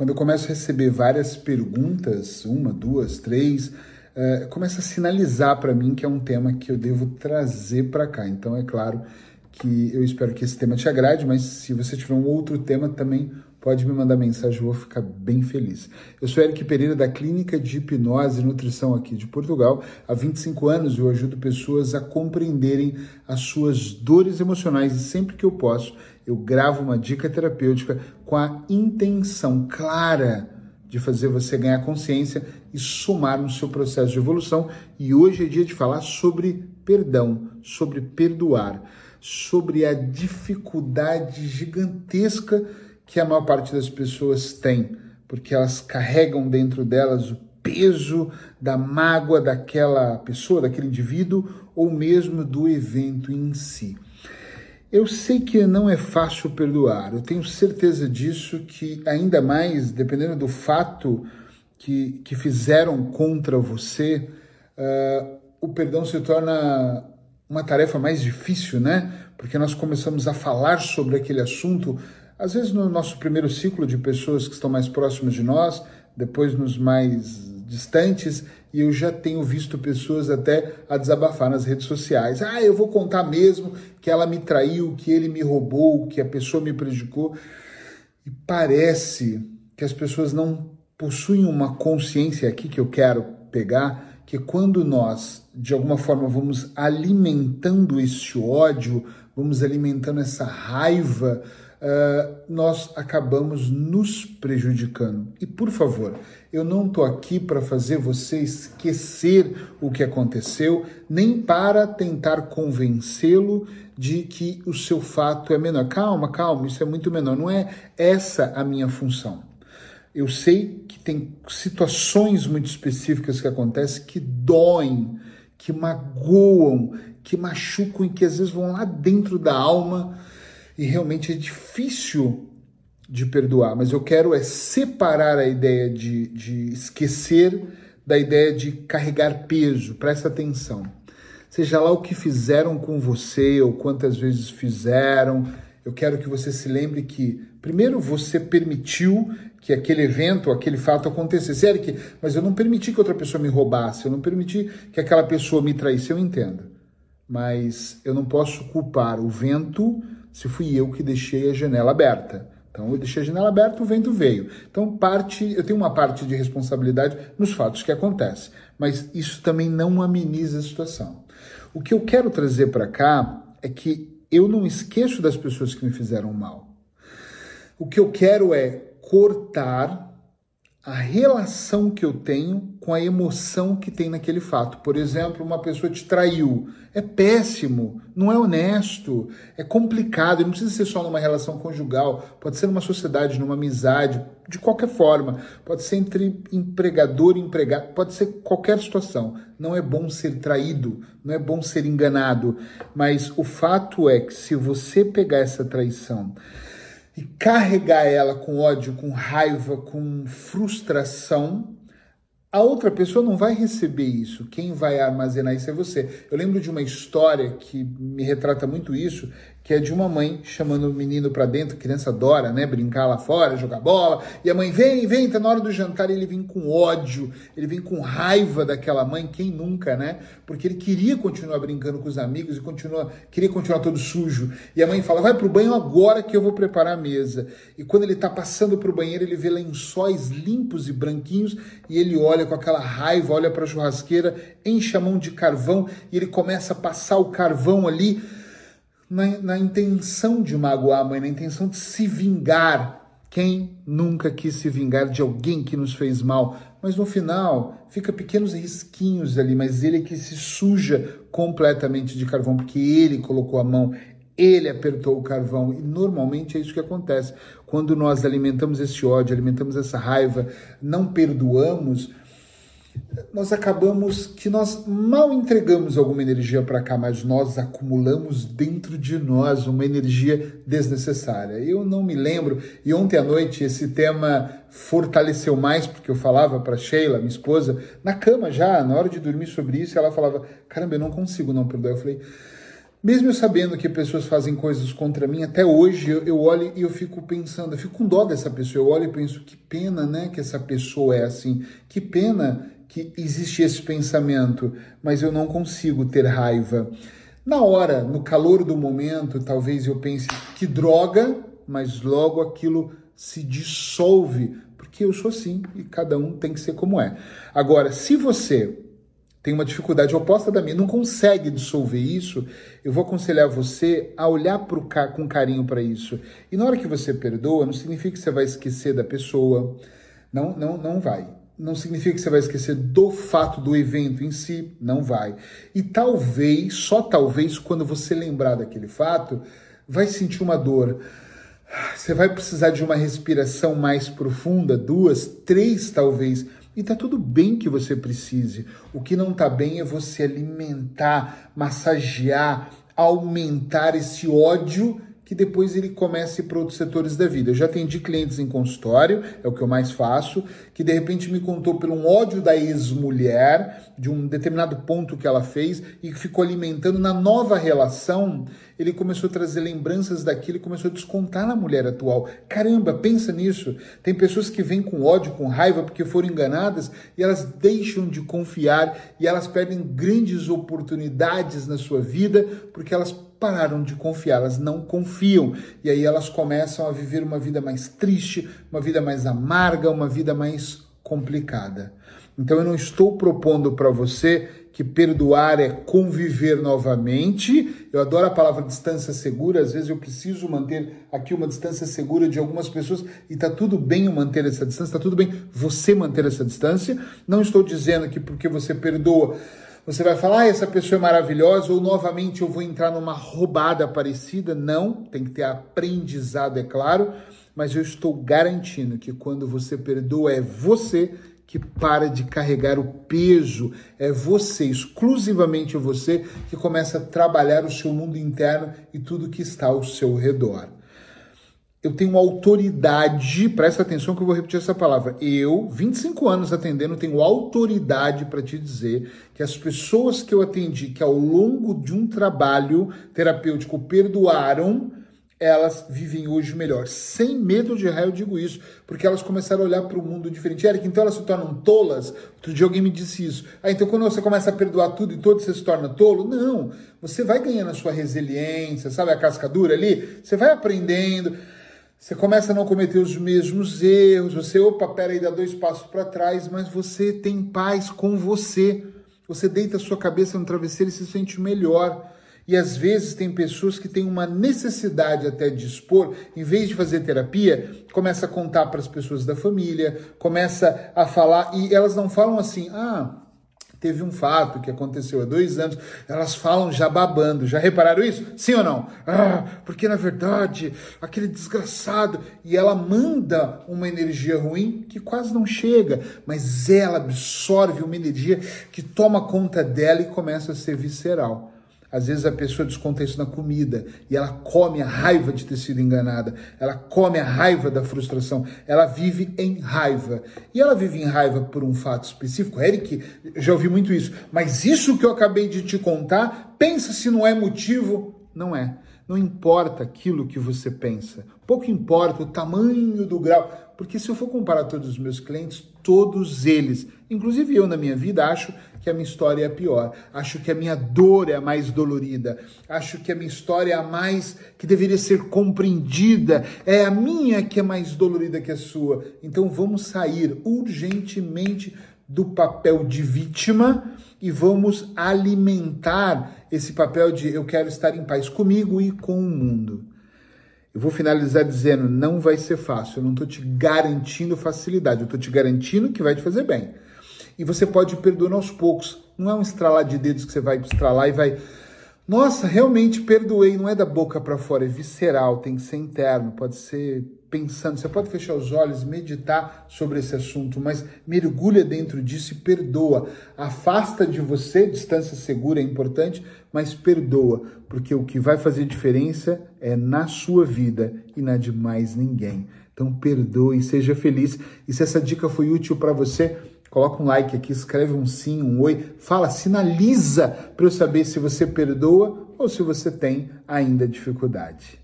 quando eu começo a receber várias perguntas, uma, duas, três, é, começa a sinalizar para mim que é um tema que eu devo trazer para cá. Então, é claro que eu espero que esse tema te agrade, mas se você tiver um outro tema também pode me mandar mensagem, eu vou ficar bem feliz. Eu sou Eric Pereira, da Clínica de Hipnose e Nutrição aqui de Portugal. Há 25 anos eu ajudo pessoas a compreenderem as suas dores emocionais e sempre que eu posso, eu gravo uma dica terapêutica com a intenção clara de fazer você ganhar consciência e somar no seu processo de evolução. E hoje é dia de falar sobre perdão, sobre perdoar, sobre a dificuldade gigantesca que a maior parte das pessoas tem, porque elas carregam dentro delas o peso da mágoa daquela pessoa, daquele indivíduo ou mesmo do evento em si. Eu sei que não é fácil perdoar, eu tenho certeza disso, que ainda mais, dependendo do fato que, que fizeram contra você, uh, o perdão se torna uma tarefa mais difícil, né? Porque nós começamos a falar sobre aquele assunto às vezes, no nosso primeiro ciclo de pessoas que estão mais próximas de nós, depois nos mais distantes, e eu já tenho visto pessoas até a desabafar nas redes sociais. Ah, eu vou contar mesmo que ela me traiu, que ele me roubou, que a pessoa me prejudicou. E parece que as pessoas não possuem uma consciência aqui que eu quero pegar, que quando nós, de alguma forma, vamos alimentando esse ódio, vamos alimentando essa raiva, uh, nós acabamos nos prejudicando. E por favor, eu não estou aqui para fazer você esquecer o que aconteceu, nem para tentar convencê-lo de que o seu fato é menor. Calma, calma, isso é muito menor. Não é essa a minha função. Eu sei que tem situações muito específicas que acontecem que doem, que magoam, que machucam e que às vezes vão lá dentro da alma e realmente é difícil de perdoar, mas eu quero é separar a ideia de, de esquecer da ideia de carregar peso. Presta atenção. Seja lá o que fizeram com você ou quantas vezes fizeram, eu quero que você se lembre que, primeiro, você permitiu que aquele evento, aquele fato acontecesse. Eric, mas eu não permiti que outra pessoa me roubasse, eu não permiti que aquela pessoa me traísse, eu entendo. Mas eu não posso culpar o vento se fui eu que deixei a janela aberta. Então eu deixei a janela aberta, o vento veio. Então parte, eu tenho uma parte de responsabilidade nos fatos que acontecem, mas isso também não ameniza a situação. O que eu quero trazer para cá é que eu não esqueço das pessoas que me fizeram mal. O que eu quero é cortar a relação que eu tenho com a emoção que tem naquele fato. Por exemplo, uma pessoa te traiu. É péssimo, não é honesto, é complicado. Não precisa ser só numa relação conjugal, pode ser numa sociedade, numa amizade, de qualquer forma. Pode ser entre empregador e empregado, pode ser qualquer situação. Não é bom ser traído, não é bom ser enganado. Mas o fato é que se você pegar essa traição, e carregar ela com ódio, com raiva, com frustração, a outra pessoa não vai receber isso. Quem vai armazenar isso é você. Eu lembro de uma história que me retrata muito isso, que é de uma mãe chamando o menino para dentro, a criança adora, né, brincar lá fora, jogar bola, e a mãe vem, vem, tá na hora do jantar, e ele vem com ódio, ele vem com raiva daquela mãe, quem nunca, né? Porque ele queria continuar brincando com os amigos e continua, queria continuar todo sujo. E a mãe fala: "Vai pro banho agora que eu vou preparar a mesa". E quando ele tá passando pro banheiro, ele vê lençóis limpos e branquinhos e ele olha com aquela raiva, olha para a churrasqueira, enche a mão de carvão e ele começa a passar o carvão ali na, na intenção de magoar a mãe, na intenção de se vingar. Quem nunca quis se vingar de alguém que nos fez mal? Mas no final fica pequenos risquinhos ali, mas ele é que se suja completamente de carvão, porque ele colocou a mão, ele apertou o carvão. E normalmente é isso que acontece. Quando nós alimentamos esse ódio, alimentamos essa raiva, não perdoamos, nós acabamos que nós mal entregamos alguma energia para cá, mas nós acumulamos dentro de nós uma energia desnecessária. Eu não me lembro, e ontem à noite esse tema fortaleceu mais, porque eu falava para Sheila, minha esposa, na cama já, na hora de dormir sobre isso, ela falava: Caramba, eu não consigo não perdoar. Eu falei: Mesmo eu sabendo que pessoas fazem coisas contra mim, até hoje eu, eu olho e eu fico pensando, eu fico com dó dessa pessoa. Eu olho e penso, que pena, né, que essa pessoa é assim. Que pena que existe esse pensamento, mas eu não consigo ter raiva. Na hora, no calor do momento, talvez eu pense que droga, mas logo aquilo se dissolve, porque eu sou assim e cada um tem que ser como é. Agora, se você tem uma dificuldade oposta da minha, não consegue dissolver isso, eu vou aconselhar você a olhar pro, com carinho para isso. E na hora que você perdoa, não significa que você vai esquecer da pessoa, não, não, não vai. Não significa que você vai esquecer do fato do evento em si, não vai. E talvez, só talvez, quando você lembrar daquele fato, vai sentir uma dor. Você vai precisar de uma respiração mais profunda, duas, três talvez e tá tudo bem que você precise. O que não tá bem é você alimentar, massagear, aumentar esse ódio que depois ele comece para outros setores da vida. Eu já atendi clientes em consultório, é o que eu mais faço, que de repente me contou por um ódio da ex-mulher, de um determinado ponto que ela fez, e ficou alimentando na nova relação, ele começou a trazer lembranças daquilo e começou a descontar na mulher atual. Caramba, pensa nisso. Tem pessoas que vêm com ódio, com raiva, porque foram enganadas, e elas deixam de confiar, e elas perdem grandes oportunidades na sua vida, porque elas pararam de confiar, elas não confiam. E aí elas começam a viver uma vida mais triste, uma vida mais amarga, uma vida mais complicada. Então eu não estou propondo para você que perdoar é conviver novamente. Eu adoro a palavra distância segura, às vezes eu preciso manter aqui uma distância segura de algumas pessoas e tá tudo bem eu manter essa distância, tá tudo bem você manter essa distância. Não estou dizendo que porque você perdoa você vai falar, ah, essa pessoa é maravilhosa, ou novamente eu vou entrar numa roubada parecida. Não, tem que ter aprendizado, é claro, mas eu estou garantindo que quando você perdoa, é você que para de carregar o peso, é você, exclusivamente você, que começa a trabalhar o seu mundo interno e tudo que está ao seu redor eu tenho autoridade, presta atenção que eu vou repetir essa palavra. Eu, 25 anos atendendo, tenho autoridade para te dizer que as pessoas que eu atendi, que ao longo de um trabalho terapêutico perdoaram, elas vivem hoje melhor. Sem medo de errar, eu digo isso, porque elas começaram a olhar para o mundo diferente. Eric, então elas se tornam tolas? Outro dia alguém me disse isso. Ah, então quando você começa a perdoar tudo e todo você se torna tolo? Não. Você vai ganhando a sua resiliência, sabe a casca dura ali? Você vai aprendendo. Você começa a não cometer os mesmos erros, você, opa, peraí, dá dois passos para trás, mas você tem paz com você. Você deita a sua cabeça no travesseiro e se sente melhor. E às vezes tem pessoas que têm uma necessidade até de expor, em vez de fazer terapia, começa a contar para as pessoas da família, começa a falar, e elas não falam assim, ah, Teve um fato que aconteceu há dois anos, elas falam já babando. Já repararam isso? Sim ou não? Ah, porque na verdade, aquele desgraçado. E ela manda uma energia ruim que quase não chega, mas ela absorve uma energia que toma conta dela e começa a ser visceral. Às vezes a pessoa desconta isso na comida e ela come a raiva de ter sido enganada, ela come a raiva da frustração, ela vive em raiva. E ela vive em raiva por um fato específico. Eric, já ouvi muito isso, mas isso que eu acabei de te contar, pensa se não é motivo. Não é. Não importa aquilo que você pensa, pouco importa o tamanho do grau, porque se eu for comparar todos os meus clientes, todos eles, inclusive eu na minha vida, acho que a minha história é a pior, acho que a minha dor é a mais dolorida, acho que a minha história é a mais que deveria ser compreendida, é a minha que é mais dolorida que a sua. Então vamos sair urgentemente do papel de vítima e vamos alimentar esse papel de eu quero estar em paz comigo e com o mundo. Eu vou finalizar dizendo: não vai ser fácil, eu não estou te garantindo facilidade, eu estou te garantindo que vai te fazer bem. E você pode ir perdoando aos poucos. Não é um estralar de dedos que você vai estralar e vai. Nossa, realmente perdoei. Não é da boca para fora, é visceral, tem que ser interno, pode ser pensando. Você pode fechar os olhos, meditar sobre esse assunto, mas mergulha dentro disso e perdoa. Afasta de você, distância segura é importante, mas perdoa, porque o que vai fazer diferença é na sua vida e na de mais ninguém. Então perdoe, seja feliz. E se essa dica foi útil para você, coloca um like aqui, escreve um sim, um oi, fala, sinaliza para eu saber se você perdoa ou se você tem ainda dificuldade.